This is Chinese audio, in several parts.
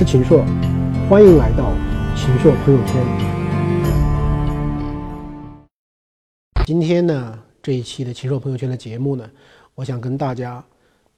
是秦朔，欢迎来到秦朔朋友圈。今天呢，这一期的秦朔朋友圈的节目呢，我想跟大家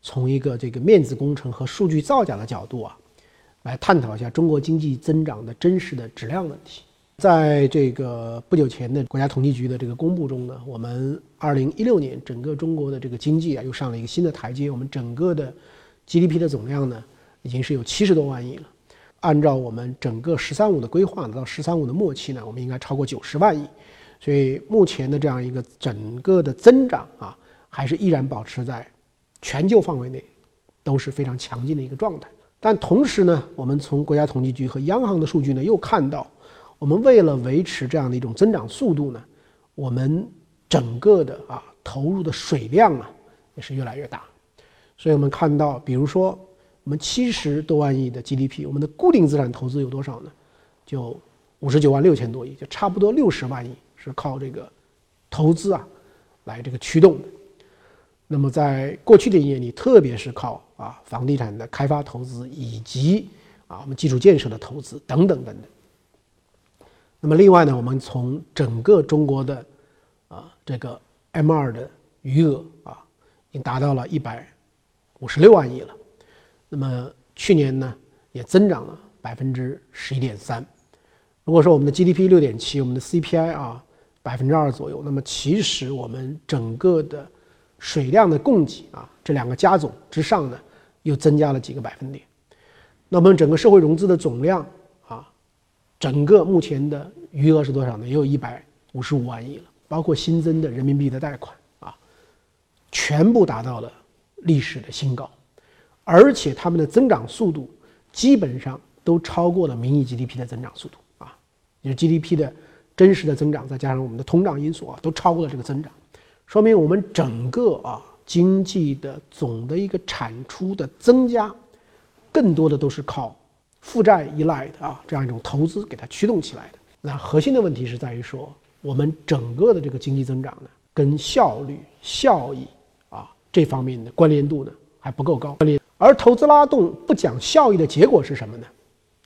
从一个这个面子工程和数据造假的角度啊，来探讨一下中国经济增长的真实的质量问题。在这个不久前的国家统计局的这个公布中呢，我们二零一六年整个中国的这个经济啊，又上了一个新的台阶。我们整个的 GDP 的总量呢。已经是有七十多万亿了，按照我们整个“十三五”的规划，到“十三五”的末期呢，我们应该超过九十万亿。所以目前的这样一个整个的增长啊，还是依然保持在全球范围内都是非常强劲的一个状态。但同时呢，我们从国家统计局和央行的数据呢，又看到，我们为了维持这样的一种增长速度呢，我们整个的啊投入的水量啊也是越来越大。所以我们看到，比如说。我们七十多万亿的 GDP，我们的固定资产投资有多少呢？就五十九万六千多亿，就差不多六十万亿是靠这个投资啊来这个驱动的。那么在过去的一年里，特别是靠啊房地产的开发投资以及啊我们基础建设的投资等等等等。那么另外呢，我们从整个中国的啊这个 M 二的余额啊，已经达到了一百五十六万亿了。那么去年呢，也增长了百分之十一点三。如果说我们的 GDP 六点七，我们的 CPI 啊百分之二左右，那么其实我们整个的水量的供给啊，这两个加总之上呢，又增加了几个百分点。那我们整个社会融资的总量啊，整个目前的余额是多少呢？也有一百五十五万亿了，包括新增的人民币的贷款啊，全部达到了历史的新高。而且他们的增长速度基本上都超过了名义 GDP 的增长速度啊，就是 GDP 的真实的增长，再加上我们的通胀因素啊，都超过了这个增长，说明我们整个啊经济的总的一个产出的增加，更多的都是靠负债依赖的啊这样一种投资给它驱动起来的。那核心的问题是在于说，我们整个的这个经济增长呢，跟效率、效益啊这方面的关联度呢还不够高。关联而投资拉动不讲效益的结果是什么呢？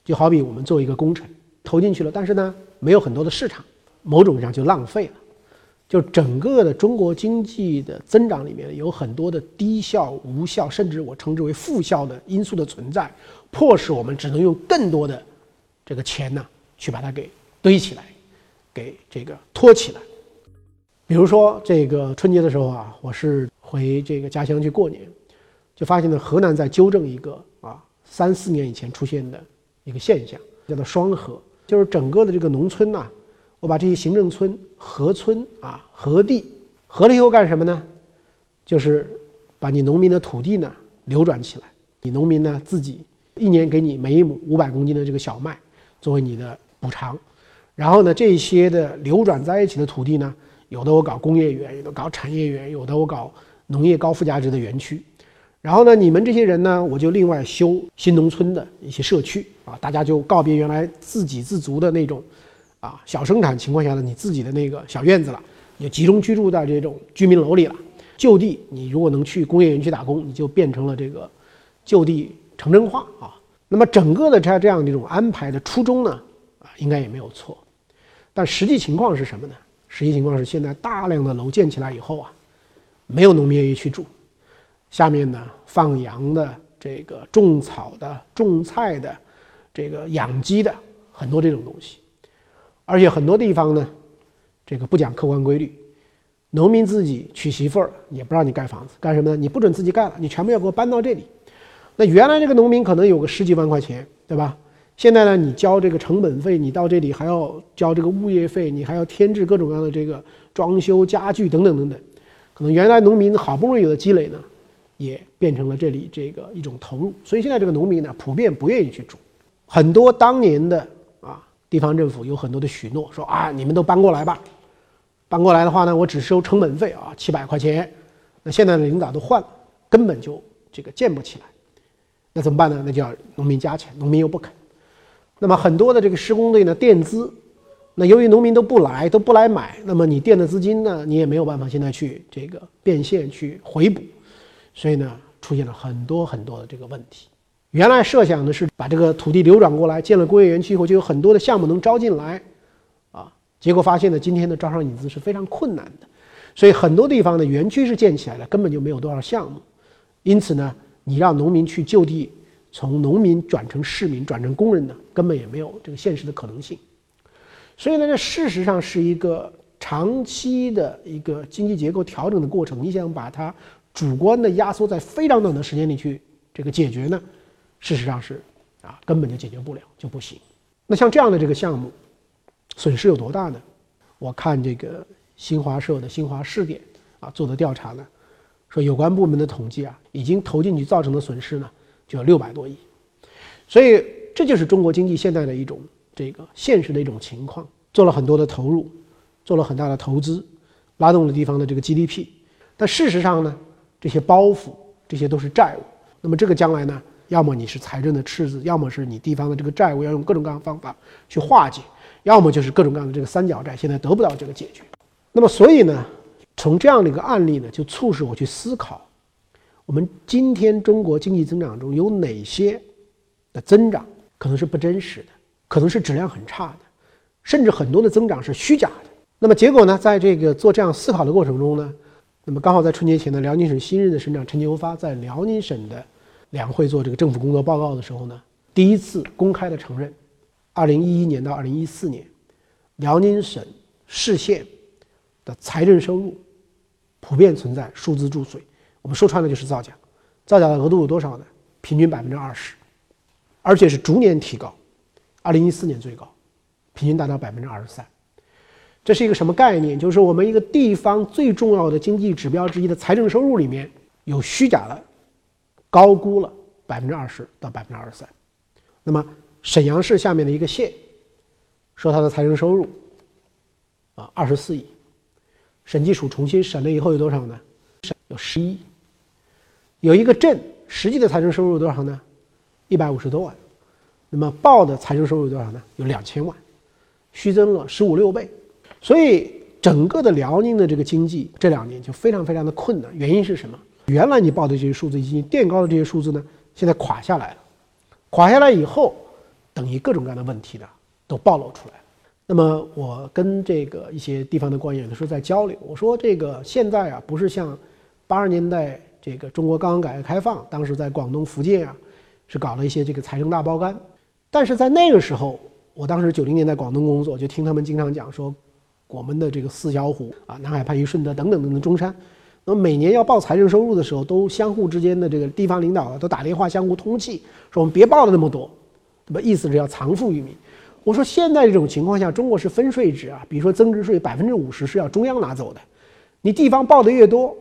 就好比我们做一个工程投进去了，但是呢没有很多的市场，某种意义上就浪费了。就整个的中国经济的增长里面有很多的低效、无效，甚至我称之为负效的因素的存在，迫使我们只能用更多的这个钱呢去把它给堆起来，给这个托起来。比如说这个春节的时候啊，我是回这个家乡去过年。就发现了河南在纠正一个啊三四年以前出现的一个现象，叫做双核，就是整个的这个农村呐，我把这些行政村核村啊核地合了以后干什么呢？就是把你农民的土地呢流转起来，你农民呢自己一年给你每一亩五百公斤的这个小麦作为你的补偿，然后呢这些的流转在一起的土地呢，有的我搞工业园，有的搞产业园，有的我搞农业高附加值的园区。然后呢，你们这些人呢，我就另外修新农村的一些社区啊，大家就告别原来自给自足的那种，啊小生产情况下的你自己的那个小院子了，你就集中居住在这种居民楼里了。就地，你如果能去工业园区打工，你就变成了这个就地城镇化啊。那么整个的这这样的一种安排的初衷呢，啊，应该也没有错。但实际情况是什么呢？实际情况是现在大量的楼建起来以后啊，没有农民愿意去住。下面呢，放羊的、这个种草的、种菜的、这个养鸡的，很多这种东西，而且很多地方呢，这个不讲客观规律，农民自己娶媳妇儿也不让你盖房子，干什么呢？你不准自己盖了，你全部要给我搬到这里。那原来这个农民可能有个十几万块钱，对吧？现在呢，你交这个成本费，你到这里还要交这个物业费，你还要添置各种各样的这个装修家具等等等等，可能原来农民好不容易有的积累呢。也变成了这里这个一种投入，所以现在这个农民呢，普遍不愿意去住。很多当年的啊，地方政府有很多的许诺，说啊，你们都搬过来吧，搬过来的话呢，我只收成本费啊，七百块钱。那现在的领导都换了，根本就这个建不起来。那怎么办呢？那就要农民加钱，农民又不肯。那么很多的这个施工队呢，垫资。那由于农民都不来，都不来买，那么你垫的资金呢，你也没有办法现在去这个变现去回补。所以呢，出现了很多很多的这个问题，原来设想的是把这个土地流转过来，建了工业园区以后，就有很多的项目能招进来，啊，结果发现呢，今天的招商引资是非常困难的，所以很多地方的园区是建起来了，根本就没有多少项目，因此呢，你让农民去就地，从农民转成市民，转成工人呢，根本也没有这个现实的可能性，所以呢，这事实上是一个长期的一个经济结构调整的过程，你想把它。主观的压缩在非常短的时间里去这个解决呢，事实上是啊根本就解决不了就不行。那像这样的这个项目，损失有多大呢？我看这个新华社的新华试点啊做的调查呢，说有关部门的统计啊，已经投进去造成的损失呢就有六百多亿。所以这就是中国经济现在的一种这个现实的一种情况，做了很多的投入，做了很大的投资，拉动了地方的这个 GDP，但事实上呢？这些包袱，这些都是债务。那么这个将来呢，要么你是财政的赤字，要么是你地方的这个债务要用各种各样的方法去化解，要么就是各种各样的这个三角债，现在得不到这个解决。那么所以呢，从这样的一个案例呢，就促使我去思考，我们今天中国经济增长中有哪些的增长可能是不真实的，可能是质量很差的，甚至很多的增长是虚假的。那么结果呢，在这个做这样思考的过程中呢？那么刚好在春节前呢，辽宁省新任的省长陈求发在辽宁省的两会做这个政府工作报告的时候呢，第一次公开的承认，二零一一年到二零一四年，辽宁省市县的财政收入普遍存在数字注水，我们说穿了就是造假，造假的额度有多少呢？平均百分之二十，而且是逐年提高，二零一四年最高，平均达到百分之二十三。这是一个什么概念？就是我们一个地方最重要的经济指标之一的财政收入里面有虚假的，高估了百分之二十到百分之二十三。那么沈阳市下面的一个县，说它的财政收入啊二十四亿，审计署重新审了以后有多少呢？有十一。有一个镇实际的财政收入多少呢？一百五十多万。那么报的财政收入多少呢？有两千万，虚增了十五六倍。所以，整个的辽宁的这个经济这两年就非常非常的困难。原因是什么？原来你报的这些数字已经垫高的这些数字呢，现在垮下来了。垮下来以后，等于各种各样的问题呢都暴露出来了。那么，我跟这个一些地方的官员的时候在交流，我说这个现在啊，不是像八十年代这个中国刚刚改革开放，当时在广东、福建啊，是搞了一些这个财政大包干。但是在那个时候，我当时九零年在广东工作，就听他们经常讲说。我们的这个四小虎啊，南海、番禺、顺德等等等等中山，那么每年要报财政收入的时候，都相互之间的这个地方领导啊，都打电话相互通气，说我们别报了那么多，对吧？意思是要藏富于民。我说现在这种情况下，中国是分税制啊，比如说增值税百分之五十是要中央拿走的，你地方报的越多，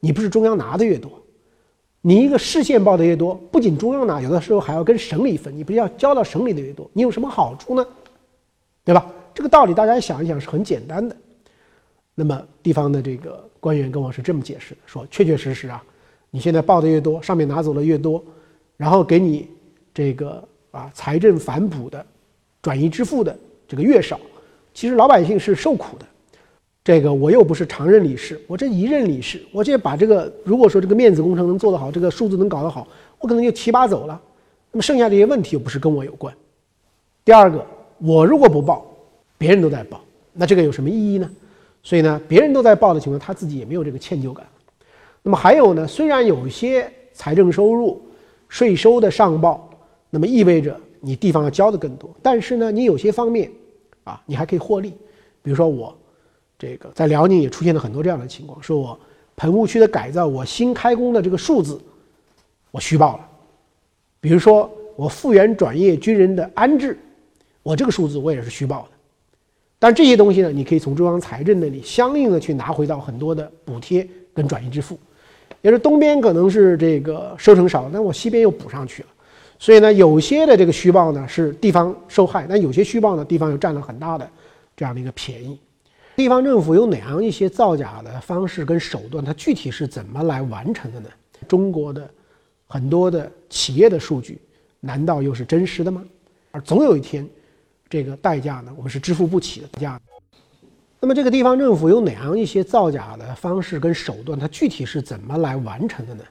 你不是中央拿的越多，你一个市县报的越多，不仅中央拿，有的时候还要跟省里分，你不是要交到省里的越多，你有什么好处呢？对吧？这个道理大家想一想是很简单的。那么地方的这个官员跟我是这么解释的：说确确实实啊，你现在报的越多，上面拿走的越多，然后给你这个啊财政反哺的、转移支付的这个越少，其实老百姓是受苦的。这个我又不是常任理事，我这一任理事，我这把这个如果说这个面子工程能做得好，这个数字能搞得好，我可能就提拔走了。那么剩下这些问题又不是跟我有关。第二个，我如果不报。别人都在报，那这个有什么意义呢？所以呢，别人都在报的情况，他自己也没有这个歉疚感。那么还有呢，虽然有些财政收入、税收的上报，那么意味着你地方要交的更多，但是呢，你有些方面啊，你还可以获利。比如说我这个在辽宁也出现了很多这样的情况，说我棚户区的改造，我新开工的这个数字我虚报了。比如说我复员转业军人的安置，我这个数字我也是虚报的。但这些东西呢，你可以从中央财政那里相应的去拿回到很多的补贴跟转移支付，也是东边可能是这个收成少，那我西边又补上去了，所以呢，有些的这个虚报呢是地方受害，但有些虚报呢地方又占了很大的这样的一个便宜。地方政府有哪样一些造假的方式跟手段？它具体是怎么来完成的呢？中国的很多的企业的数据难道又是真实的吗？而总有一天。这个代价呢，我们是支付不起的代价。那么，这个地方政府有哪样一些造假的方式跟手段？它具体是怎么来完成的呢？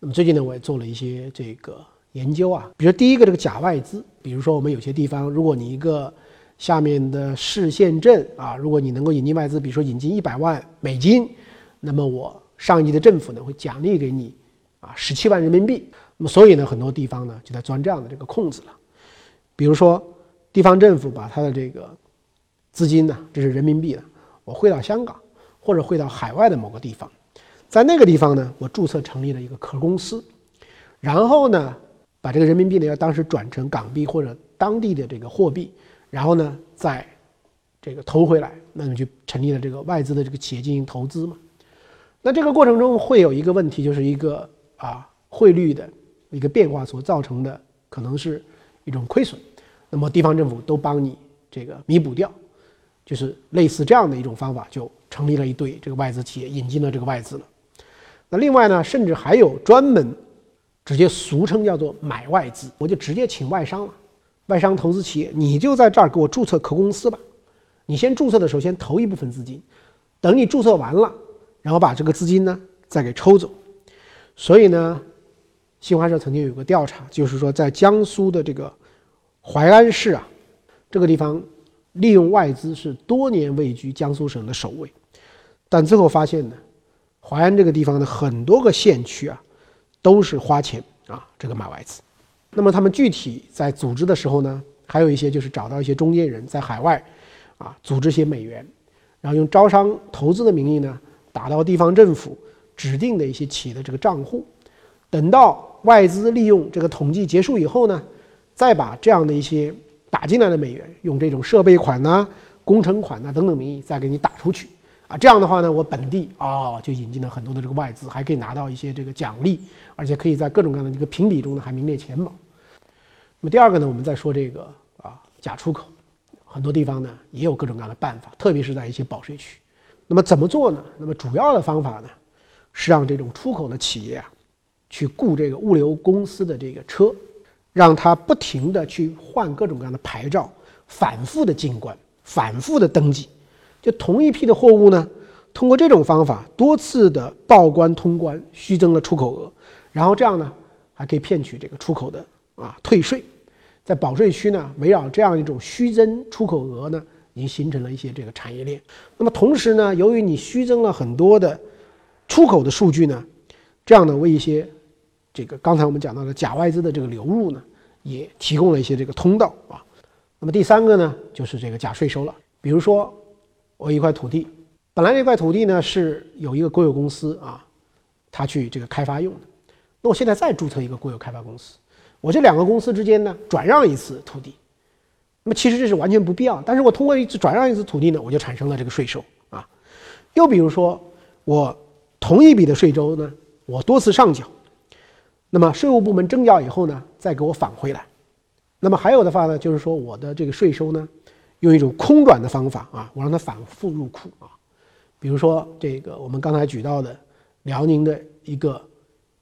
那么最近呢，我也做了一些这个研究啊，比如第一个这个假外资，比如说我们有些地方，如果你一个下面的市县镇啊，如果你能够引进外资，比如说引进一百万美金，那么我上一级的政府呢会奖励给你啊十七万人民币。那么所以呢，很多地方呢就在钻这样的这个空子了。比如说地方政府把它的这个资金呢，这是人民币的，我汇到香港或者汇到海外的某个地方，在那个地方呢，我注册成立了一个壳公司，然后呢。把这个人民币呢要当时转成港币或者当地的这个货币，然后呢再这个投回来，那你就成立了这个外资的这个企业进行投资嘛。那这个过程中会有一个问题，就是一个啊汇率的一个变化所造成的可能是一种亏损，那么地方政府都帮你这个弥补掉，就是类似这样的一种方法，就成立了一堆这个外资企业，引进了这个外资了。那另外呢，甚至还有专门。直接俗称叫做买外资，我就直接请外商了，外商投资企业，你就在这儿给我注册壳公司吧。你先注册的，首先投一部分资金，等你注册完了，然后把这个资金呢再给抽走。所以呢，新华社曾经有个调查，就是说在江苏的这个淮安市啊，这个地方利用外资是多年位居江苏省的首位，但最后发现呢，淮安这个地方的很多个县区啊。都是花钱啊，这个买外资。那么他们具体在组织的时候呢，还有一些就是找到一些中间人在海外，啊，组织些美元，然后用招商投资的名义呢，打到地方政府指定的一些企业的这个账户。等到外资利用这个统计结束以后呢，再把这样的一些打进来的美元，用这种设备款呐、工程款呐等等名义再给你打出去。啊，这样的话呢，我本地啊就引进了很多的这个外资，还可以拿到一些这个奖励，而且可以在各种各样的这个评比中呢还名列前茅。那么第二个呢，我们再说这个啊假出口，很多地方呢也有各种各样的办法，特别是在一些保税区。那么怎么做呢？那么主要的方法呢是让这种出口的企业啊去雇这个物流公司的这个车，让他不停的去换各种各样的牌照，反复的进关，反复的登记。就同一批的货物呢，通过这种方法多次的报关通关，虚增了出口额，然后这样呢，还可以骗取这个出口的啊退税，在保税区呢，围绕这样一种虚增出口额呢，已经形成了一些这个产业链。那么同时呢，由于你虚增了很多的出口的数据呢，这样呢，为一些这个刚才我们讲到的假外资的这个流入呢，也提供了一些这个通道啊。那么第三个呢，就是这个假税收了，比如说。我一块土地，本来这块土地呢是有一个国有公司啊，他去这个开发用的。那我现在再注册一个国有开发公司，我这两个公司之间呢转让一次土地，那么其实这是完全不必要。但是我通过一次转让一次土地呢，我就产生了这个税收啊。又比如说，我同一笔的税收呢，我多次上缴，那么税务部门征缴以后呢，再给我返回来。那么还有的话呢，就是说我的这个税收呢。用一种空转的方法啊，我让它反复入库啊。比如说这个我们刚才举到的辽宁的一个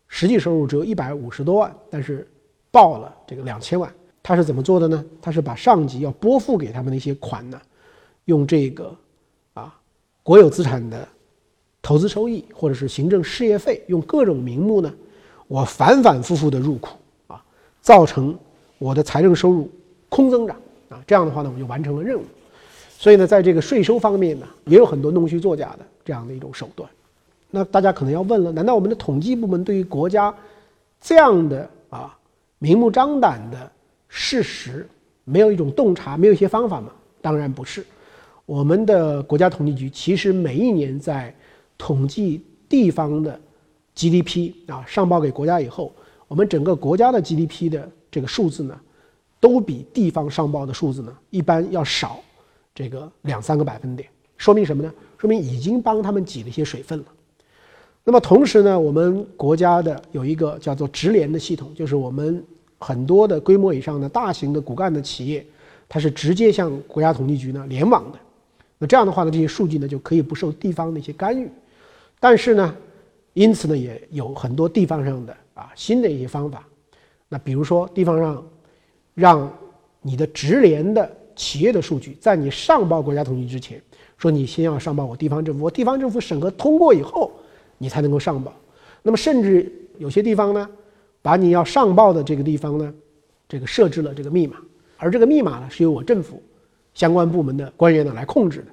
实际收入只有一百五十多万，但是报了这个两千万，他是怎么做的呢？他是把上级要拨付给他们的一些款呢，用这个啊国有资产的投资收益或者是行政事业费，用各种名目呢，我反反复复的入库啊，造成我的财政收入空增长。啊，这样的话呢，我就完成了任务。所以呢，在这个税收方面呢，也有很多弄虚作假的这样的一种手段。那大家可能要问了：难道我们的统计部门对于国家这样的啊明目张胆的事实，没有一种洞察，没有一些方法吗？当然不是。我们的国家统计局其实每一年在统计地方的 GDP 啊上报给国家以后，我们整个国家的 GDP 的这个数字呢。都比地方上报的数字呢，一般要少，这个两三个百分点，说明什么呢？说明已经帮他们挤了一些水分了。那么同时呢，我们国家的有一个叫做直联的系统，就是我们很多的规模以上的大型的骨干的企业，它是直接向国家统计局呢联网的。那这样的话呢，这些数据呢就可以不受地方的一些干预。但是呢，因此呢，也有很多地方上的啊新的一些方法。那比如说地方上。让你的直连的企业的数据在你上报国家统计局之前，说你先要上报我地方政府，我地方政府审核通过以后，你才能够上报。那么甚至有些地方呢，把你要上报的这个地方呢，这个设置了这个密码，而这个密码呢是由我政府相关部门的官员呢来控制的。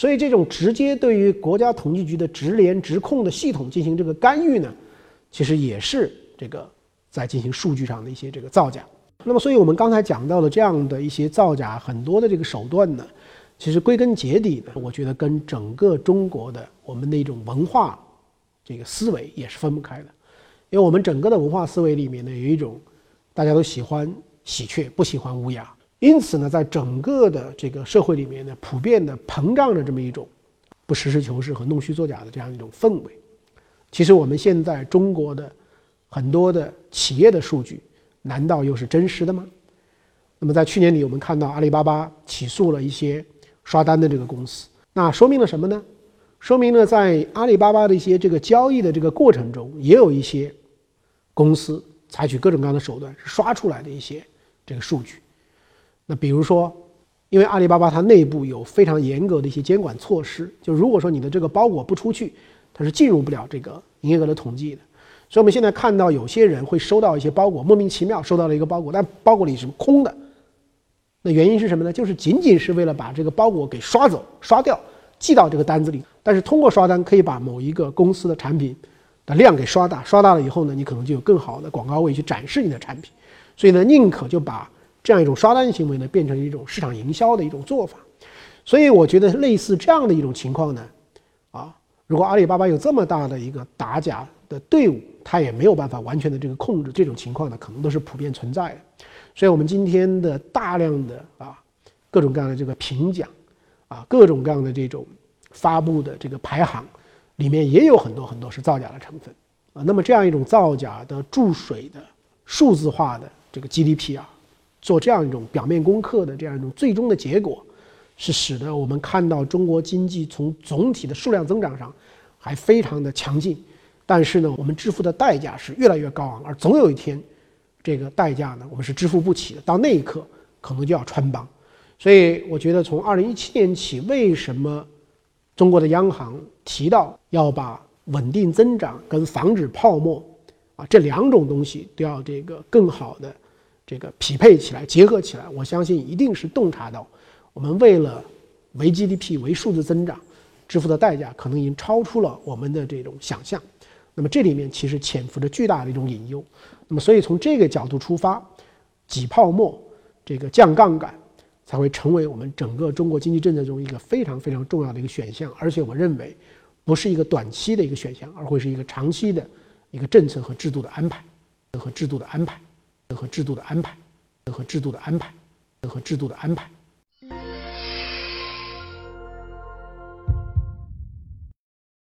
所以这种直接对于国家统计局的直联直控的系统进行这个干预呢，其实也是这个在进行数据上的一些这个造假。那么，所以我们刚才讲到的这样的一些造假很多的这个手段呢，其实归根结底呢，我觉得跟整个中国的我们的一种文化这个思维也是分不开的。因为我们整个的文化思维里面呢，有一种大家都喜欢喜鹊，不喜欢乌鸦。因此呢，在整个的这个社会里面呢，普遍的膨胀着这么一种不实事求是和弄虚作假的这样一种氛围。其实我们现在中国的很多的企业的数据，难道又是真实的吗？那么在去年里，我们看到阿里巴巴起诉了一些刷单的这个公司，那说明了什么呢？说明了在阿里巴巴的一些这个交易的这个过程中，也有一些公司采取各种各样的手段刷出来的一些这个数据。那比如说，因为阿里巴巴它内部有非常严格的一些监管措施，就如果说你的这个包裹不出去，它是进入不了这个营业额的统计的。所以我们现在看到有些人会收到一些包裹，莫名其妙收到了一个包裹，但包裹里是空的。那原因是什么呢？就是仅仅是为了把这个包裹给刷走、刷掉，寄到这个单子里。但是通过刷单可以把某一个公司的产品的量给刷大，刷大了以后呢，你可能就有更好的广告位去展示你的产品。所以呢，宁可就把。这样一种刷单行为呢，变成一种市场营销的一种做法，所以我觉得类似这样的一种情况呢，啊，如果阿里巴巴有这么大的一个打假的队伍，它也没有办法完全的这个控制这种情况呢，可能都是普遍存在的。所以我们今天的大量的啊，各种各样的这个评奖，啊，各种各样的这种发布的这个排行，里面也有很多很多是造假的成分啊。那么这样一种造假的注水的数字化的这个 GDP 啊。做这样一种表面功课的这样一种最终的结果，是使得我们看到中国经济从总体的数量增长上还非常的强劲，但是呢，我们支付的代价是越来越高昂，而总有一天，这个代价呢，我们是支付不起的。到那一刻，可能就要穿帮。所以，我觉得从二零一七年起，为什么中国的央行提到要把稳定增长跟防止泡沫啊这两种东西都要这个更好的。这个匹配起来、结合起来，我相信一定是洞察到，我们为了为 GDP、为数字增长，支付的代价可能已经超出了我们的这种想象。那么这里面其实潜伏着巨大的一种隐忧。那么所以从这个角度出发，挤泡沫、这个降杠杆，才会成为我们整个中国经济政策中一个非常非常重要的一个选项。而且我认为，不是一个短期的一个选项，而会是一个长期的一个政策和制度的安排和制度的安排。和制度的安排，和制度的安排，和制度的安排。